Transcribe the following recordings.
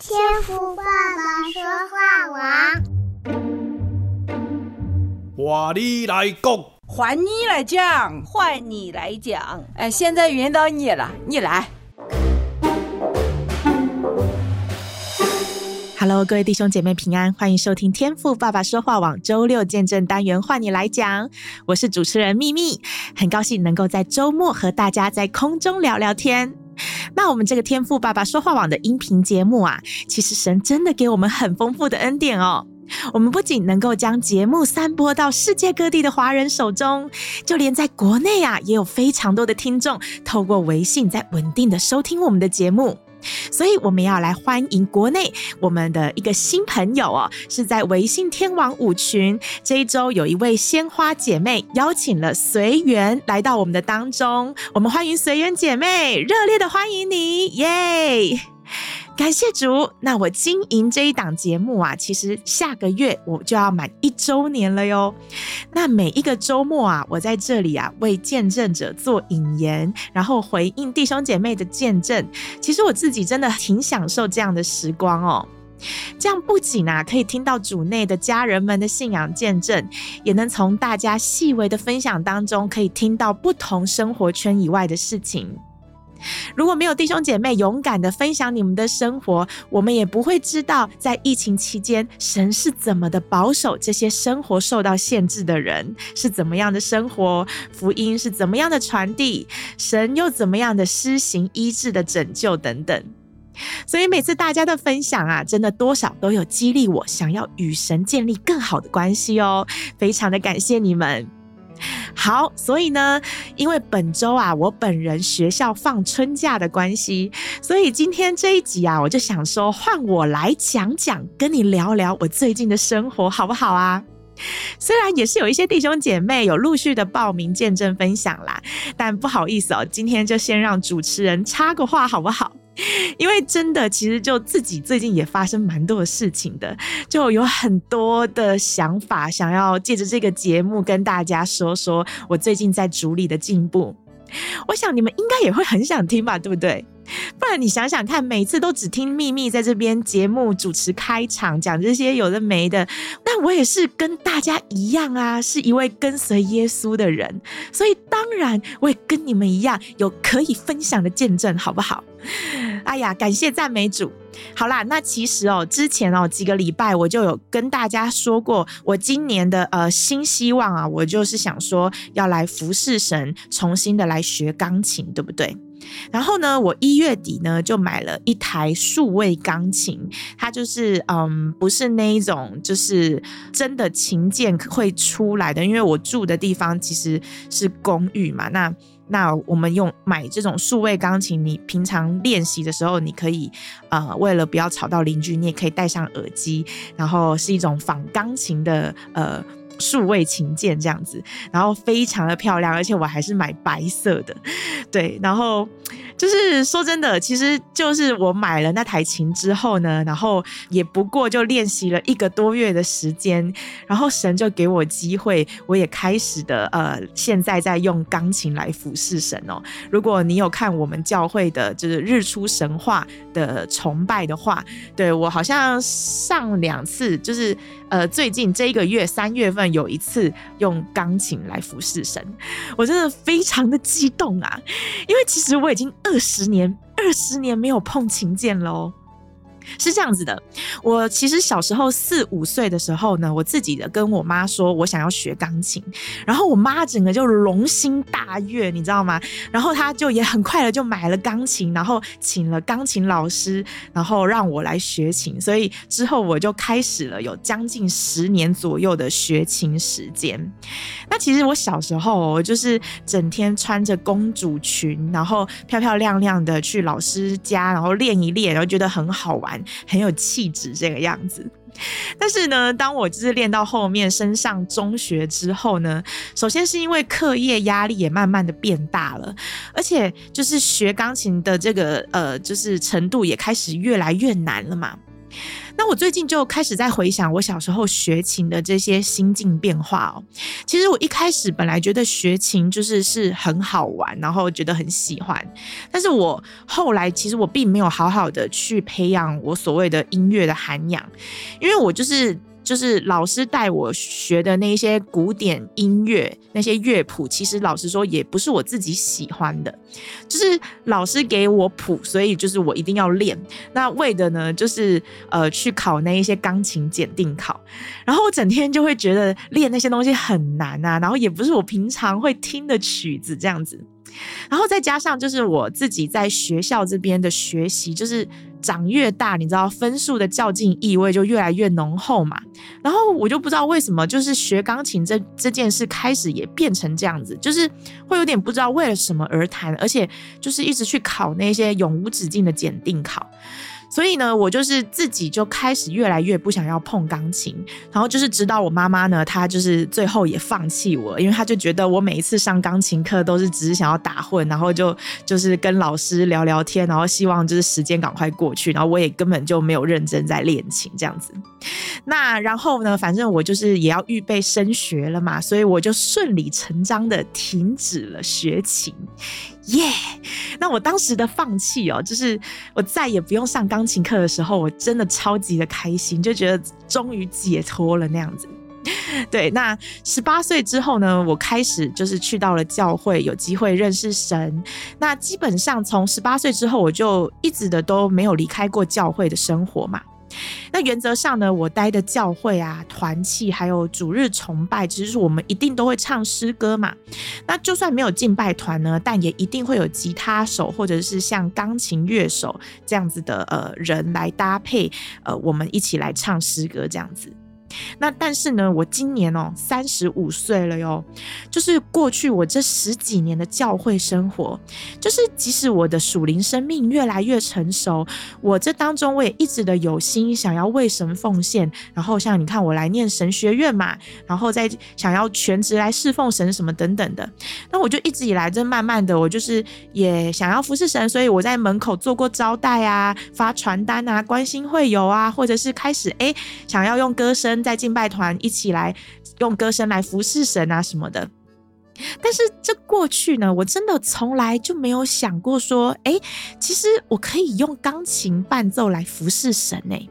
天赋爸爸说话王，换你来讲，换你来讲，换你来讲。哎，现在轮到你了，你来。Hello，各位弟兄姐妹平安，欢迎收听天赋爸爸说话网周六见证单元，换你来讲。我是主持人秘密，很高兴能够在周末和大家在空中聊聊天。那我们这个天赋爸爸说话网的音频节目啊，其实神真的给我们很丰富的恩典哦。我们不仅能够将节目散播到世界各地的华人手中，就连在国内啊，也有非常多的听众透过微信在稳定的收听我们的节目。所以我们要来欢迎国内我们的一个新朋友哦，是在微信天王舞群。这一周有一位鲜花姐妹邀请了随缘来到我们的当中，我们欢迎随缘姐妹，热烈的欢迎你，耶！感谢主，那我经营这一档节目啊，其实下个月我就要满一周年了哟。那每一个周末啊，我在这里啊为见证者做引言，然后回应弟兄姐妹的见证。其实我自己真的挺享受这样的时光哦。这样不仅啊可以听到主内的家人们的信仰见证，也能从大家细微的分享当中，可以听到不同生活圈以外的事情。如果没有弟兄姐妹勇敢的分享你们的生活，我们也不会知道在疫情期间神是怎么的保守这些生活受到限制的人，是怎么样的生活，福音是怎么样的传递，神又怎么样的施行医治的拯救等等。所以每次大家的分享啊，真的多少都有激励我想要与神建立更好的关系哦，非常的感谢你们。好，所以呢，因为本周啊，我本人学校放春假的关系，所以今天这一集啊，我就想说，换我来讲讲，跟你聊聊我最近的生活，好不好啊？虽然也是有一些弟兄姐妹有陆续的报名见证分享啦，但不好意思哦，今天就先让主持人插个话，好不好？因为真的，其实就自己最近也发生蛮多的事情的，就有很多的想法，想要借着这个节目跟大家说说我最近在主里的进步。我想你们应该也会很想听吧，对不对？不然你想想看，每次都只听秘密在这边节目主持开场讲这些有的没的，那我也是跟大家一样啊，是一位跟随耶稣的人，所以当然我也跟你们一样有可以分享的见证，好不好？哎呀，感谢赞美主。好啦，那其实哦，之前哦几个礼拜我就有跟大家说过，我今年的呃新希望啊，我就是想说要来服侍神，重新的来学钢琴，对不对？然后呢，我一月底呢就买了一台数位钢琴，它就是嗯，不是那一种，就是真的琴键会出来的，因为我住的地方其实是公寓嘛，那。那我们用买这种数位钢琴，你平常练习的时候，你可以呃，为了不要吵到邻居，你也可以戴上耳机，然后是一种仿钢琴的呃。数位琴键这样子，然后非常的漂亮，而且我还是买白色的，对，然后就是说真的，其实就是我买了那台琴之后呢，然后也不过就练习了一个多月的时间，然后神就给我机会，我也开始的呃，现在在用钢琴来服侍神哦。如果你有看我们教会的就是日出神话的崇拜的话，对，我好像上两次就是呃，最近这一个月三月份。有一次用钢琴来服侍神，我真的非常的激动啊！因为其实我已经二十年、二十年没有碰琴键了哦。是这样子的，我其实小时候四五岁的时候呢，我自己的跟我妈说我想要学钢琴，然后我妈整个就龙心大悦，你知道吗？然后她就也很快的就买了钢琴，然后请了钢琴老师，然后让我来学琴，所以之后我就开始了有将近十年左右的学琴时间。那其实我小时候我就是整天穿着公主裙，然后漂漂亮亮的去老师家，然后练一练，然后觉得很好玩。很有气质这个样子，但是呢，当我就是练到后面升上中学之后呢，首先是因为课业压力也慢慢的变大了，而且就是学钢琴的这个呃，就是程度也开始越来越难了嘛。那我最近就开始在回想我小时候学琴的这些心境变化哦。其实我一开始本来觉得学琴就是是很好玩，然后觉得很喜欢，但是我后来其实我并没有好好的去培养我所谓的音乐的涵养，因为我就是。就是老师带我学的那些古典音乐，那些乐谱，其实老实说也不是我自己喜欢的。就是老师给我谱，所以就是我一定要练。那为的呢，就是呃去考那一些钢琴检定考。然后我整天就会觉得练那些东西很难啊，然后也不是我平常会听的曲子这样子。然后再加上就是我自己在学校这边的学习，就是长越大，你知道分数的较劲意味就越来越浓厚嘛。然后我就不知道为什么，就是学钢琴这这件事开始也变成这样子，就是会有点不知道为了什么而弹，而且就是一直去考那些永无止境的检定考。所以呢，我就是自己就开始越来越不想要碰钢琴，然后就是直到我妈妈呢，她就是最后也放弃我，因为她就觉得我每一次上钢琴课都是只是想要打混，然后就就是跟老师聊聊天，然后希望就是时间赶快过去，然后我也根本就没有认真在练琴这样子。那然后呢，反正我就是也要预备升学了嘛，所以我就顺理成章的停止了学琴。耶那我当时的放弃哦，就是我再也不用上钢琴课的时候，我真的超级的开心，就觉得终于解脱了那样子。对，那十八岁之后呢，我开始就是去到了教会，有机会认识神。那基本上从十八岁之后，我就一直的都没有离开过教会的生活嘛。那原则上呢，我待的教会啊、团契，还有主日崇拜，其实是我们一定都会唱诗歌嘛。那就算没有敬拜团呢，但也一定会有吉他手或者是像钢琴乐手这样子的呃人来搭配，呃，我们一起来唱诗歌这样子。那但是呢，我今年哦三十五岁了哟，就是过去我这十几年的教会生活，就是即使我的属灵生命越来越成熟，我这当中我也一直的有心想要为神奉献，然后像你看我来念神学院嘛，然后再想要全职来侍奉神什么等等的，那我就一直以来，这慢慢的我就是也想要服侍神，所以我在门口做过招待啊，发传单啊，关心会友啊，或者是开始哎想要用歌声。在敬拜团一起来用歌声来服侍神啊什么的，但是这过去呢，我真的从来就没有想过说，哎，其实我可以用钢琴伴奏来服侍神呢。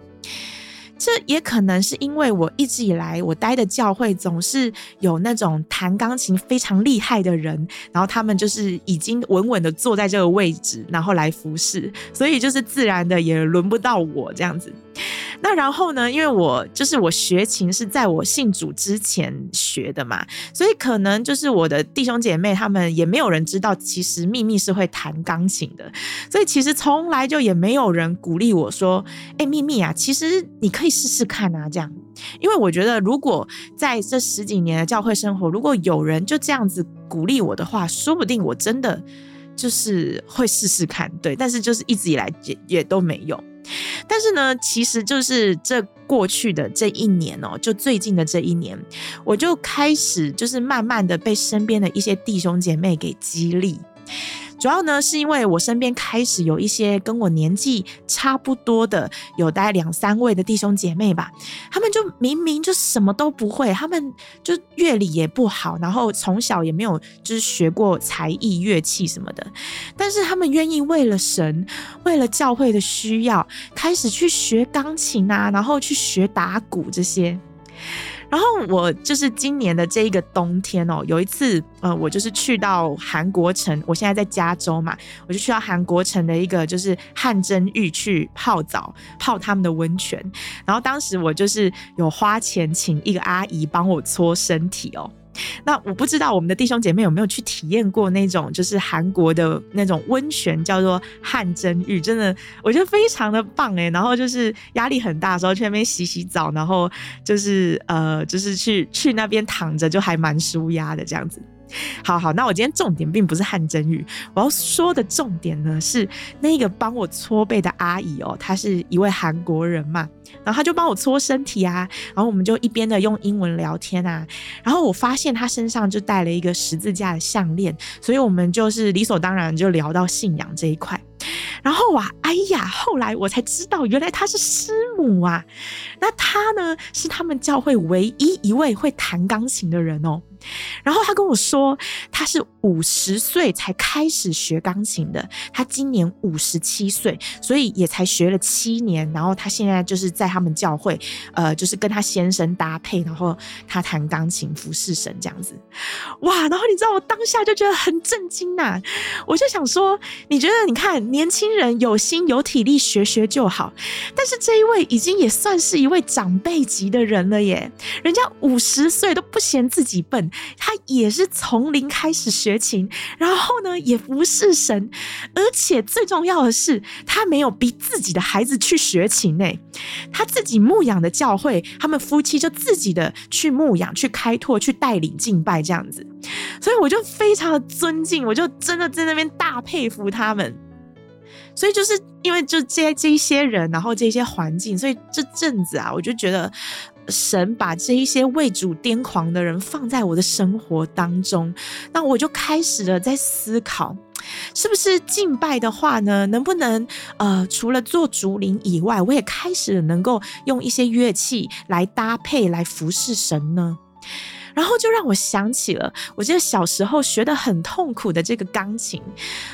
这也可能是因为我一直以来我待的教会总是有那种弹钢琴非常厉害的人，然后他们就是已经稳稳的坐在这个位置，然后来服侍，所以就是自然的也轮不到我这样子。那然后呢，因为我就是我学琴是在我信主之前学的嘛，所以可能就是我的弟兄姐妹他们也没有人知道，其实秘密是会弹钢琴的，所以其实从来就也没有人鼓励我说：“哎，秘密啊，其实你可以试试看啊。”这样，因为我觉得如果在这十几年的教会生活，如果有人就这样子鼓励我的话，说不定我真的就是会试试看。对，但是就是一直以来也也都没有。但是呢，其实就是这过去的这一年哦，就最近的这一年，我就开始就是慢慢的被身边的一些弟兄姐妹给激励。主要呢，是因为我身边开始有一些跟我年纪差不多的，有大概两三位的弟兄姐妹吧。他们就明明就什么都不会，他们就乐理也不好，然后从小也没有就是学过才艺乐器什么的，但是他们愿意为了神，为了教会的需要，开始去学钢琴啊，然后去学打鼓这些。然后我就是今年的这一个冬天哦，有一次，呃，我就是去到韩国城，我现在在加州嘛，我就去到韩国城的一个就是汗蒸浴去泡澡，泡他们的温泉。然后当时我就是有花钱请一个阿姨帮我搓身体哦。那我不知道我们的弟兄姐妹有没有去体验过那种就是韩国的那种温泉，叫做汗蒸浴，真的我觉得非常的棒诶。然后就是压力很大的时候去那边洗洗澡，然后就是呃就是去去那边躺着就还蛮舒压的这样子。好好，那我今天重点并不是汗蒸浴，我要说的重点呢是那个帮我搓背的阿姨哦，她是一位韩国人嘛，然后她就帮我搓身体啊，然后我们就一边的用英文聊天啊，然后我发现她身上就带了一个十字架的项链，所以我们就是理所当然就聊到信仰这一块。然后啊，哎呀，后来我才知道，原来她是师母啊。那她呢，是他们教会唯一一位会弹钢琴的人哦。然后他跟我说，他是五十岁才开始学钢琴的，他今年五十七岁，所以也才学了七年。然后他现在就是在他们教会，呃，就是跟他先生搭配，然后他弹钢琴服侍神这样子。哇！然后你知道我当下就觉得很震惊呐，我就想说，你觉得你看年轻人有心有体力学学就好，但是这一位已经也算是一位长辈级的人了耶，人家五十岁都不嫌自己笨。他也是从零开始学琴，然后呢，也服侍神，而且最重要的是，他没有逼自己的孩子去学琴诶，他自己牧养的教会，他们夫妻就自己的去牧养、去开拓、去带领敬拜这样子，所以我就非常的尊敬，我就真的在那边大佩服他们。所以就是因为就这这一些人，然后这些环境，所以这阵子啊，我就觉得。神把这一些为主癫狂的人放在我的生活当中，那我就开始了在思考，是不是敬拜的话呢？能不能呃，除了做竹林以外，我也开始能够用一些乐器来搭配来服侍神呢？然后就让我想起了，我记得小时候学得很痛苦的这个钢琴，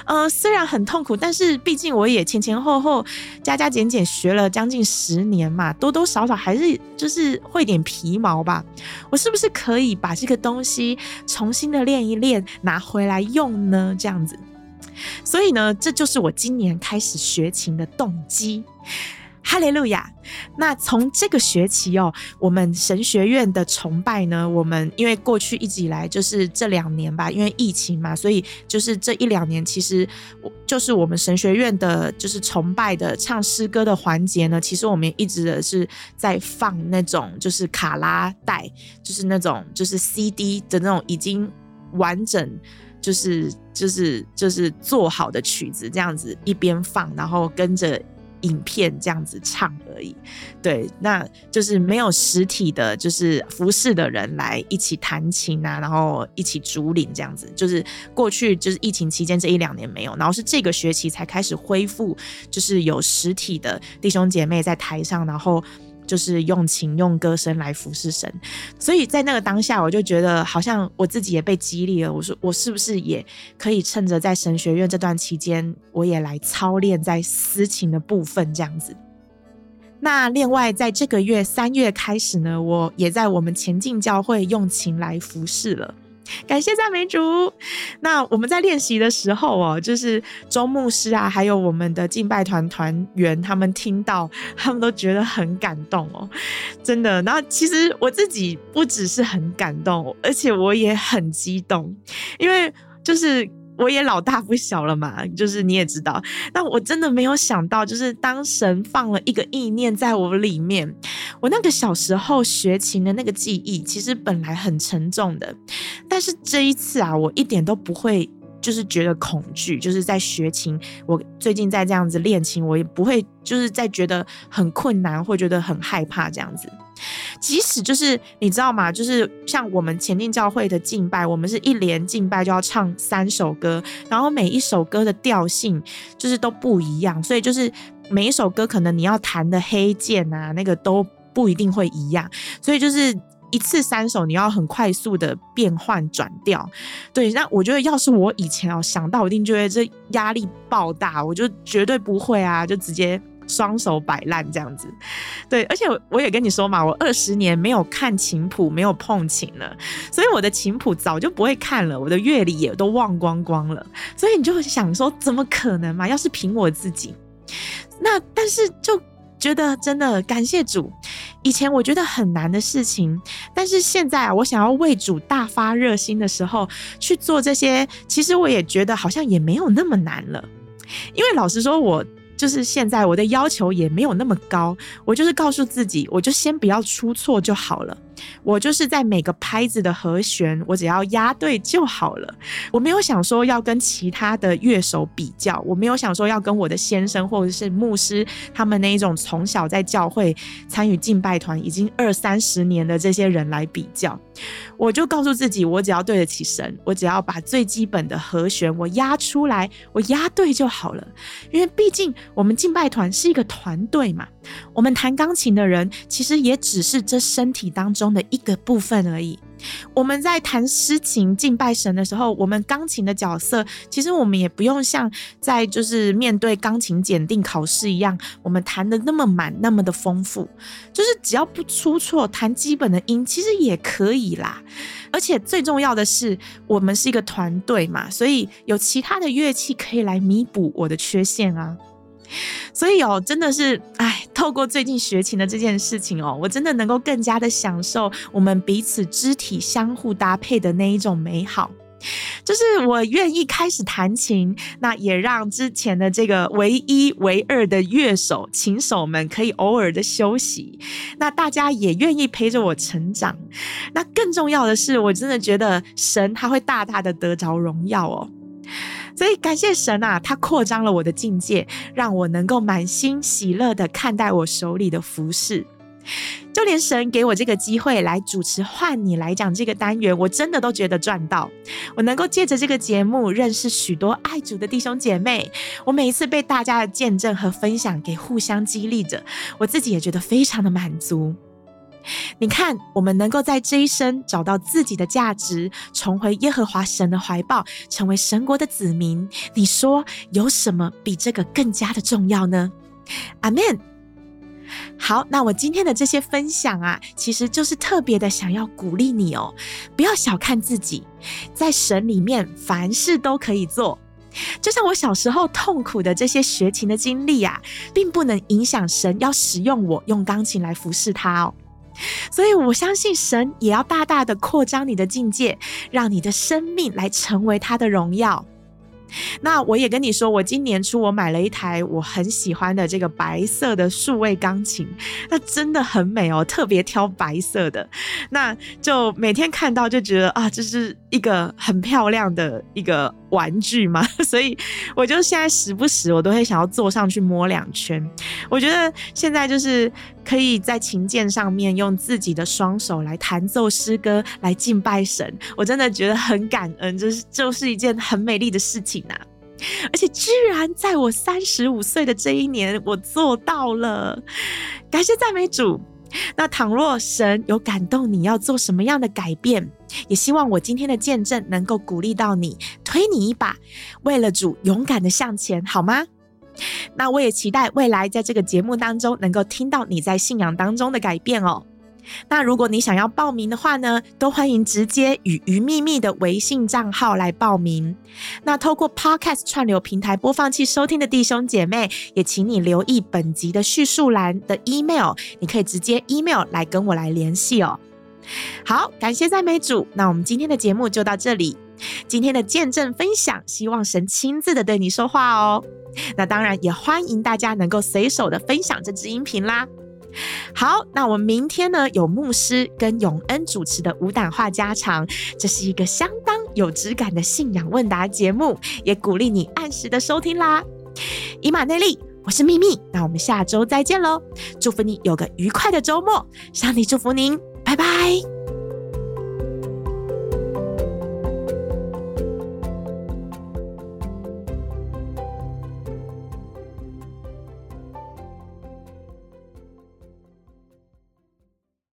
呃，虽然很痛苦，但是毕竟我也前前后后加加减减学了将近十年嘛，多多少少还是就是会点皮毛吧。我是不是可以把这个东西重新的练一练，拿回来用呢？这样子，所以呢，这就是我今年开始学琴的动机。哈利路亚！那从这个学期哦，我们神学院的崇拜呢，我们因为过去一直以来就是这两年吧，因为疫情嘛，所以就是这一两年，其实我就是我们神学院的，就是崇拜的唱诗歌的环节呢，其实我们一直的是在放那种就是卡拉带，就是那种就是 CD 的那种已经完整，就是就是就是做好的曲子，这样子一边放，然后跟着。影片这样子唱而已，对，那就是没有实体的，就是服侍的人来一起弹琴啊，然后一起竹林这样子，就是过去就是疫情期间这一两年没有，然后是这个学期才开始恢复，就是有实体的弟兄姐妹在台上，然后。就是用琴用歌声来服侍神，所以在那个当下，我就觉得好像我自己也被激励了。我说，我是不是也可以趁着在神学院这段期间，我也来操练在司琴的部分这样子。那另外，在这个月三月开始呢，我也在我们前进教会用琴来服侍了。感谢赞美主。那我们在练习的时候哦，就是周牧师啊，还有我们的敬拜团团员，他们听到，他们都觉得很感动哦，真的。然后其实我自己不只是很感动，而且我也很激动，因为就是。我也老大不小了嘛，就是你也知道，但我真的没有想到，就是当神放了一个意念在我里面，我那个小时候学琴的那个记忆，其实本来很沉重的，但是这一次啊，我一点都不会。就是觉得恐惧，就是在学琴。我最近在这样子练琴，我也不会就是在觉得很困难，或觉得很害怕这样子。即使就是你知道吗？就是像我们前进教会的敬拜，我们是一连敬拜就要唱三首歌，然后每一首歌的调性就是都不一样，所以就是每一首歌可能你要弹的黑键啊，那个都不一定会一样，所以就是。一次三首，你要很快速的变换转调，对。那我觉得，要是我以前哦想到，我一定觉得这压力爆大，我就绝对不会啊，就直接双手摆烂这样子。对，而且我也跟你说嘛，我二十年没有看琴谱，没有碰琴了，所以我的琴谱早就不会看了，我的乐理也都忘光光了。所以你就会想说，怎么可能嘛？要是凭我自己，那但是就。觉得真的感谢主，以前我觉得很难的事情，但是现在，我想要为主大发热心的时候去做这些，其实我也觉得好像也没有那么难了。因为老实说，我就是现在我的要求也没有那么高，我就是告诉自己，我就先不要出错就好了。我就是在每个拍子的和弦，我只要压对就好了。我没有想说要跟其他的乐手比较，我没有想说要跟我的先生或者是牧师他们那一种从小在教会参与敬拜团已经二三十年的这些人来比较。我就告诉自己，我只要对得起神，我只要把最基本的和弦我压出来，我压对就好了。因为毕竟我们敬拜团是一个团队嘛，我们弹钢琴的人其实也只是这身体当中的一个部分而已。我们在弹诗琴敬拜神的时候，我们钢琴的角色，其实我们也不用像在就是面对钢琴检定考试一样，我们弹得那么满，那么的丰富，就是只要不出错，弹基本的音，其实也可以啦。而且最重要的是，我们是一个团队嘛，所以有其他的乐器可以来弥补我的缺陷啊。所以哦，真的是，哎，透过最近学琴的这件事情哦，我真的能够更加的享受我们彼此肢体相互搭配的那一种美好。就是我愿意开始弹琴，那也让之前的这个唯一、唯二的乐手、琴手们可以偶尔的休息。那大家也愿意陪着我成长。那更重要的是，我真的觉得神他会大大的得着荣耀哦。所以感谢神啊，他扩张了我的境界，让我能够满心喜乐的看待我手里的服事。就连神给我这个机会来主持，换你来讲这个单元，我真的都觉得赚到。我能够借着这个节目认识许多爱主的弟兄姐妹，我每一次被大家的见证和分享给互相激励着，我自己也觉得非常的满足。你看，我们能够在这一生找到自己的价值，重回耶和华神的怀抱，成为神国的子民。你说有什么比这个更加的重要呢？阿门。好，那我今天的这些分享啊，其实就是特别的想要鼓励你哦，不要小看自己，在神里面凡事都可以做。就像我小时候痛苦的这些学琴的经历啊，并不能影响神要使用我用钢琴来服侍他哦。所以，我相信神也要大大的扩张你的境界，让你的生命来成为他的荣耀。那我也跟你说，我今年初我买了一台我很喜欢的这个白色的数位钢琴，那真的很美哦，特别挑白色的，那就每天看到就觉得啊，这是一个很漂亮的一个。玩具嘛，所以我就现在时不时我都会想要坐上去摸两圈。我觉得现在就是可以在琴键上面用自己的双手来弹奏诗歌，来敬拜神。我真的觉得很感恩，就是就是一件很美丽的事情呐、啊。而且居然在我三十五岁的这一年，我做到了，感谢赞美主。那倘若神有感动你要做什么样的改变，也希望我今天的见证能够鼓励到你，推你一把，为了主勇敢的向前，好吗？那我也期待未来在这个节目当中能够听到你在信仰当中的改变哦。那如果你想要报名的话呢，都欢迎直接与鱼秘密的微信账号来报名。那透过 Podcast 串流平台播放器收听的弟兄姐妹，也请你留意本集的叙述栏的 email，你可以直接 email 来跟我来联系哦。好，感谢赞美主，那我们今天的节目就到这里。今天的见证分享，希望神亲自的对你说话哦。那当然也欢迎大家能够随手的分享这支音频啦。好，那我们明天呢，有牧师跟永恩主持的无胆话家常，这是一个相当有质感的信仰问答节目，也鼓励你按时的收听啦。以马内利，我是秘密，那我们下周再见喽，祝福你有个愉快的周末，上帝祝福您，拜拜。